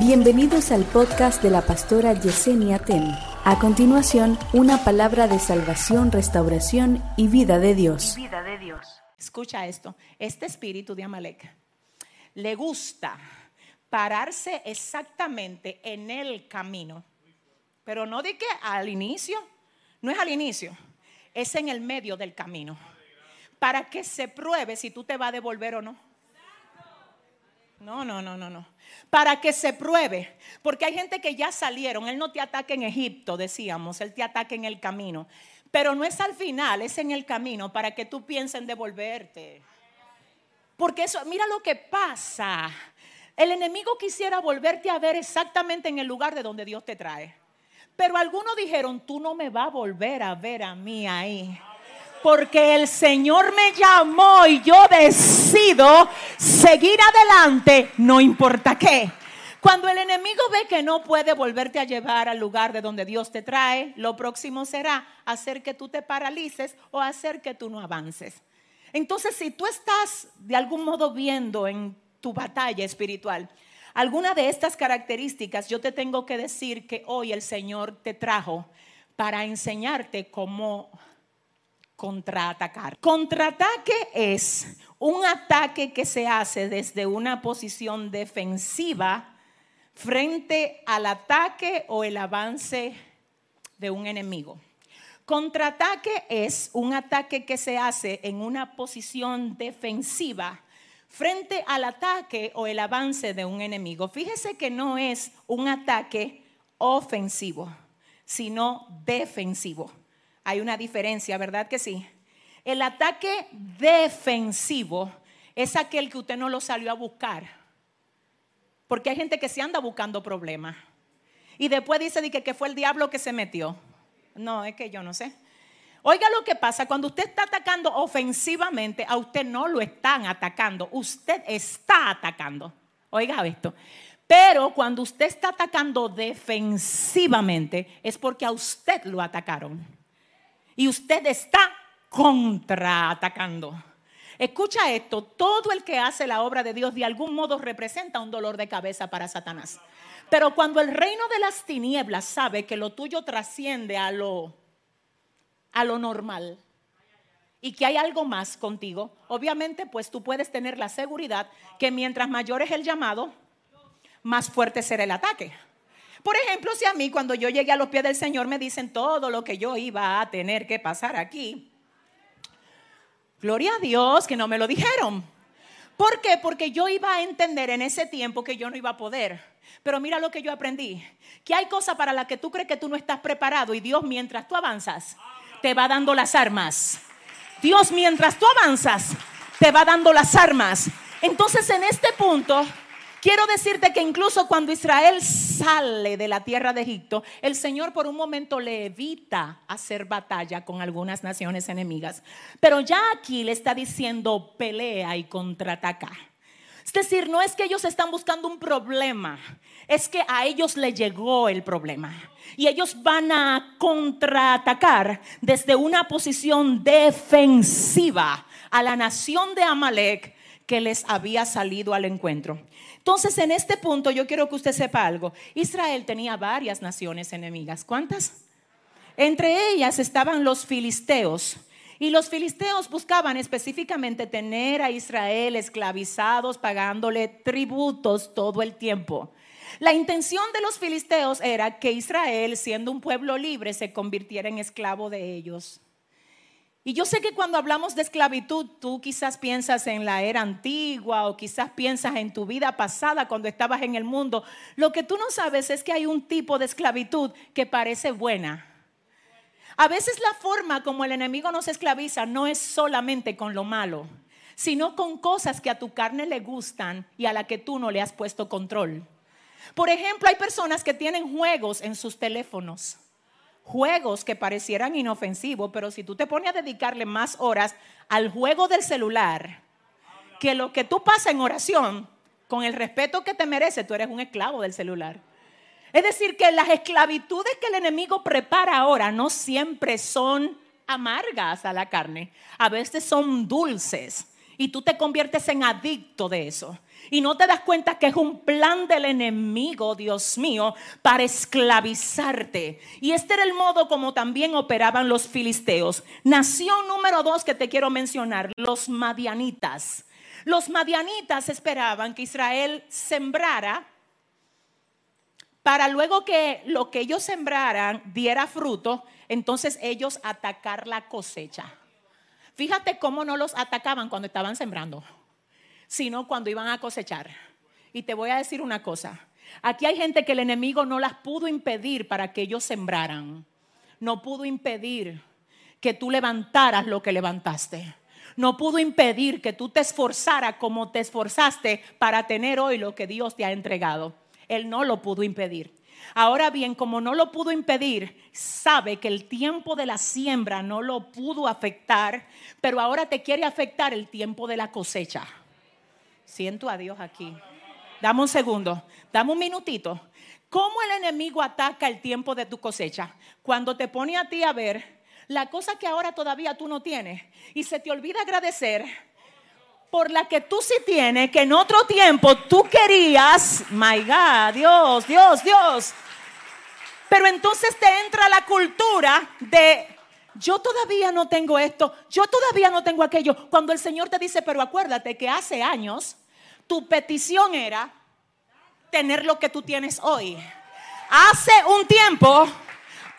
Bienvenidos al podcast de la pastora Yesenia Ten. A continuación, una palabra de salvación, restauración y vida de Dios. Vida de Dios. Escucha esto. Este espíritu de Amalek le gusta pararse exactamente en el camino. Pero no de que al inicio, no es al inicio, es en el medio del camino. Para que se pruebe si tú te vas a devolver o no. No, no, no, no, no. Para que se pruebe. Porque hay gente que ya salieron. Él no te ataca en Egipto, decíamos. Él te ataca en el camino. Pero no es al final, es en el camino para que tú pienses en devolverte. Porque eso, mira lo que pasa. El enemigo quisiera volverte a ver exactamente en el lugar de donde Dios te trae. Pero algunos dijeron, tú no me vas a volver a ver a mí ahí porque el Señor me llamó y yo decido seguir adelante, no importa qué. Cuando el enemigo ve que no puede volverte a llevar al lugar de donde Dios te trae, lo próximo será hacer que tú te paralices o hacer que tú no avances. Entonces, si tú estás de algún modo viendo en tu batalla espiritual alguna de estas características, yo te tengo que decir que hoy el Señor te trajo para enseñarte cómo contraatacar. Contraataque es un ataque que se hace desde una posición defensiva frente al ataque o el avance de un enemigo. Contraataque es un ataque que se hace en una posición defensiva frente al ataque o el avance de un enemigo. Fíjese que no es un ataque ofensivo, sino defensivo. Hay una diferencia, ¿verdad que sí? El ataque defensivo es aquel que usted no lo salió a buscar. Porque hay gente que se anda buscando problemas. Y después dice que, que fue el diablo que se metió. No, es que yo no sé. Oiga lo que pasa, cuando usted está atacando ofensivamente, a usted no lo están atacando, usted está atacando. Oiga esto. Pero cuando usted está atacando defensivamente, es porque a usted lo atacaron y usted está contraatacando. Escucha esto, todo el que hace la obra de Dios de algún modo representa un dolor de cabeza para Satanás. Pero cuando el reino de las tinieblas sabe que lo tuyo trasciende a lo, a lo normal y que hay algo más contigo, obviamente pues tú puedes tener la seguridad que mientras mayor es el llamado, más fuerte será el ataque. Por ejemplo, si a mí cuando yo llegué a los pies del Señor me dicen todo lo que yo iba a tener que pasar aquí, gloria a Dios que no me lo dijeron. ¿Por qué? Porque yo iba a entender en ese tiempo que yo no iba a poder. Pero mira lo que yo aprendí, que hay cosas para las que tú crees que tú no estás preparado y Dios mientras tú avanzas te va dando las armas. Dios mientras tú avanzas te va dando las armas. Entonces en este punto Quiero decirte que incluso cuando Israel sale de la tierra de Egipto, el Señor por un momento le evita hacer batalla con algunas naciones enemigas. Pero ya aquí le está diciendo pelea y contraataca. Es decir, no es que ellos están buscando un problema, es que a ellos le llegó el problema. Y ellos van a contraatacar desde una posición defensiva a la nación de Amalek que les había salido al encuentro. Entonces, en este punto yo quiero que usted sepa algo. Israel tenía varias naciones enemigas. ¿Cuántas? Entre ellas estaban los filisteos. Y los filisteos buscaban específicamente tener a Israel esclavizados, pagándole tributos todo el tiempo. La intención de los filisteos era que Israel, siendo un pueblo libre, se convirtiera en esclavo de ellos. Y yo sé que cuando hablamos de esclavitud, tú quizás piensas en la era antigua o quizás piensas en tu vida pasada cuando estabas en el mundo. Lo que tú no sabes es que hay un tipo de esclavitud que parece buena. A veces la forma como el enemigo nos esclaviza no es solamente con lo malo, sino con cosas que a tu carne le gustan y a la que tú no le has puesto control. Por ejemplo, hay personas que tienen juegos en sus teléfonos juegos que parecieran inofensivos, pero si tú te pones a dedicarle más horas al juego del celular que lo que tú pasas en oración, con el respeto que te merece, tú eres un esclavo del celular. Es decir, que las esclavitudes que el enemigo prepara ahora no siempre son amargas a la carne, a veces son dulces y tú te conviertes en adicto de eso. Y no te das cuenta que es un plan del enemigo, Dios mío, para esclavizarte. Y este era el modo como también operaban los filisteos. Nación número dos que te quiero mencionar, los madianitas. Los madianitas esperaban que Israel sembrara para luego que lo que ellos sembraran diera fruto, entonces ellos atacar la cosecha. Fíjate cómo no los atacaban cuando estaban sembrando sino cuando iban a cosechar. Y te voy a decir una cosa, aquí hay gente que el enemigo no las pudo impedir para que ellos sembraran, no pudo impedir que tú levantaras lo que levantaste. No pudo impedir que tú te esforzaras como te esforzaste para tener hoy lo que Dios te ha entregado. Él no lo pudo impedir. Ahora bien, como no lo pudo impedir, sabe que el tiempo de la siembra no lo pudo afectar, pero ahora te quiere afectar el tiempo de la cosecha. Siento a Dios aquí. Dame un segundo, dame un minutito. ¿Cómo el enemigo ataca el tiempo de tu cosecha? Cuando te pone a ti a ver la cosa que ahora todavía tú no tienes y se te olvida agradecer por la que tú sí tienes, que en otro tiempo tú querías, my God, Dios, Dios, Dios. Pero entonces te entra la cultura de yo todavía no tengo esto, yo todavía no tengo aquello. Cuando el Señor te dice, pero acuérdate que hace años tu petición era tener lo que tú tienes hoy. Hace un tiempo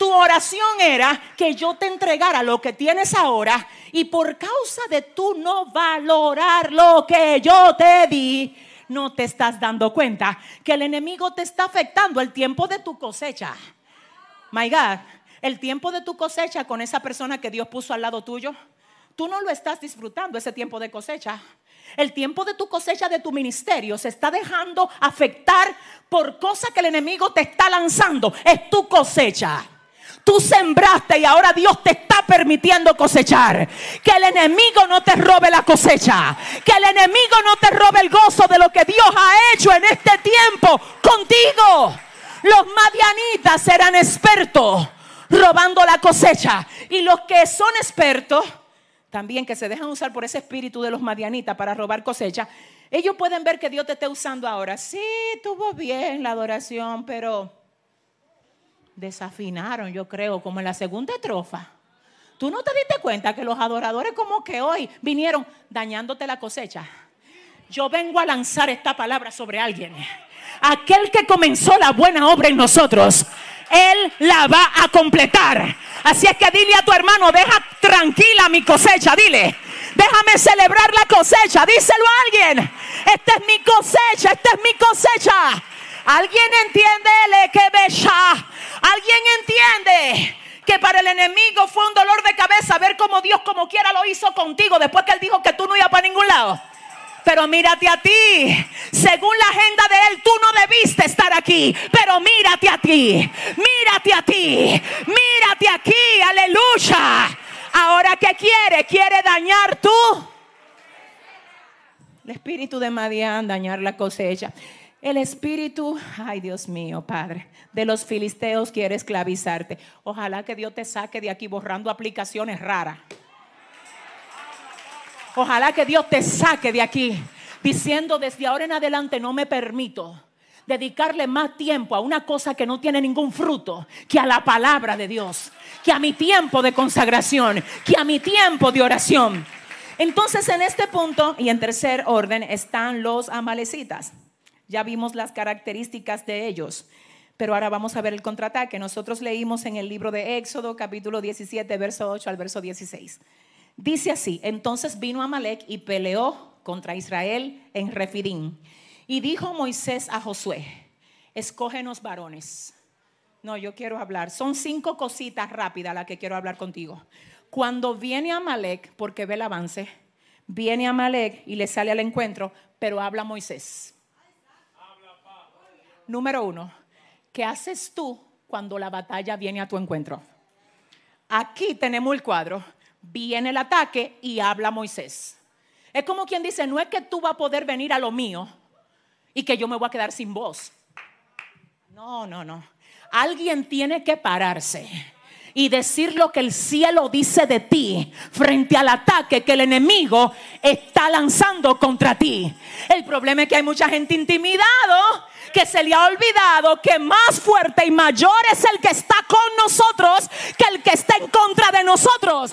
tu oración era que yo te entregara lo que tienes ahora y por causa de tú no valorar lo que yo te di, no te estás dando cuenta que el enemigo te está afectando el tiempo de tu cosecha. My God, el tiempo de tu cosecha con esa persona que Dios puso al lado tuyo, tú no lo estás disfrutando ese tiempo de cosecha. El tiempo de tu cosecha de tu ministerio se está dejando afectar por cosas que el enemigo te está lanzando. Es tu cosecha. Tú sembraste y ahora Dios te está permitiendo cosechar. Que el enemigo no te robe la cosecha. Que el enemigo no te robe el gozo de lo que Dios ha hecho en este tiempo contigo. Los madianitas eran expertos robando la cosecha. Y los que son expertos también que se dejan usar por ese espíritu de los madianitas para robar cosecha, ellos pueden ver que Dios te está usando ahora. Sí, tuvo bien la adoración, pero desafinaron, yo creo, como en la segunda estrofa. Tú no te diste cuenta que los adoradores como que hoy vinieron dañándote la cosecha. Yo vengo a lanzar esta palabra sobre alguien. Aquel que comenzó la buena obra en nosotros, Él la va a completar. Así es que dile a tu hermano, deja tranquila mi cosecha, dile. Déjame celebrar la cosecha, díselo a alguien. Esta es mi cosecha, esta es mi cosecha. ¿Alguien entiende que bella? ¿Alguien entiende que para el enemigo fue un dolor de cabeza ver cómo Dios como quiera lo hizo contigo después que él dijo que tú no ibas para ningún lado? Pero mírate a ti. Según la agenda de Él, tú no debiste estar aquí. Pero mírate a ti. Mírate a ti. Mírate aquí. Aleluya. Ahora, ¿qué quiere? ¿Quiere dañar tú? El espíritu de Madián, dañar la cosecha. El espíritu, ay Dios mío, Padre, de los filisteos quiere esclavizarte. Ojalá que Dios te saque de aquí borrando aplicaciones raras. Ojalá que Dios te saque de aquí diciendo desde ahora en adelante no me permito dedicarle más tiempo a una cosa que no tiene ningún fruto que a la palabra de Dios, que a mi tiempo de consagración, que a mi tiempo de oración. Entonces en este punto y en tercer orden están los amalecitas. Ya vimos las características de ellos, pero ahora vamos a ver el contraataque. Nosotros leímos en el libro de Éxodo capítulo 17, verso 8 al verso 16. Dice así, entonces vino Amalek y peleó contra Israel en Refidim. Y dijo Moisés a Josué, escógenos varones. No, yo quiero hablar. Son cinco cositas rápidas las que quiero hablar contigo. Cuando viene Amalek, porque ve el avance, viene Amalek y le sale al encuentro, pero habla Moisés. Número uno, ¿qué haces tú cuando la batalla viene a tu encuentro? Aquí tenemos el cuadro viene el ataque y habla Moisés. Es como quien dice, no es que tú vas a poder venir a lo mío y que yo me voy a quedar sin voz. No, no, no. Alguien tiene que pararse y decir lo que el cielo dice de ti frente al ataque que el enemigo está lanzando contra ti. El problema es que hay mucha gente intimidado que se le ha olvidado que más fuerte y mayor es el que está con nosotros que el que está en contra de nosotros.